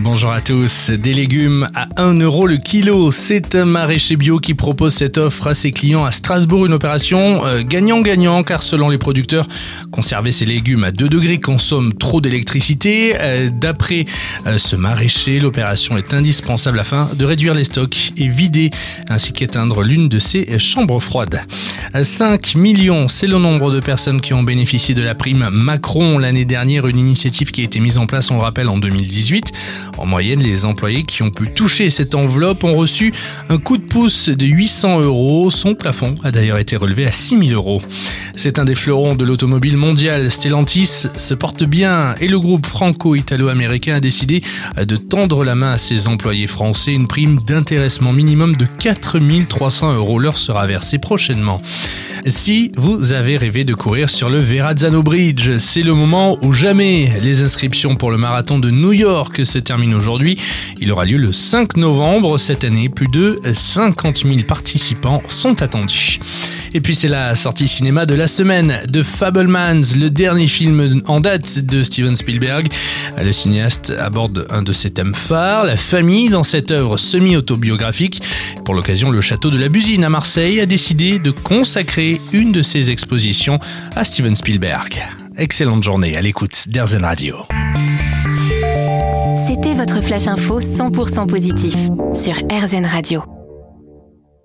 Bonjour à tous. Des légumes à 1 euro le kilo. C'est un maraîcher bio qui propose cette offre à ses clients à Strasbourg. Une opération euh, gagnant-gagnant car selon les producteurs, conserver ces légumes à 2 degrés consomme trop d'électricité. Euh, d'après euh, ce maraîcher, l'opération est indispensable afin de réduire les stocks et vider ainsi qu'éteindre l'une de ces chambres froides. 5 millions, c'est le nombre de personnes qui ont bénéficié de la prime Macron l'année dernière, une initiative qui a été mise en place, on le rappelle, en 2018. En moyenne, les employés qui ont pu toucher cette enveloppe ont reçu un coup de pouce de 800 euros. Son plafond a d'ailleurs été relevé à 6000 euros. C'est un des fleurons de l'automobile mondiale. Stellantis se porte bien et le groupe franco-italo-américain a décidé de tendre la main à ses employés français. Une prime d'intéressement minimum de 4300 euros leur sera versée prochainement. Si vous avez rêvé de courir sur le Verrazzano Bridge, c'est le moment ou jamais. Les inscriptions pour le marathon de New York se terminent aujourd'hui. Il aura lieu le 5 novembre. Cette année, plus de 50 000 participants sont attendus. Et puis c'est la sortie cinéma de la semaine de Fablemans, le dernier film en date de Steven Spielberg. Le cinéaste aborde un de ses thèmes phares, la famille, dans cette œuvre semi-autobiographique. Pour l'occasion, le château de la Busine à Marseille a décidé de consacrer une de ses expositions à Steven Spielberg. Excellente journée à l'écoute d'Airzen Radio. C'était votre flash info 100% positif sur RZN Radio.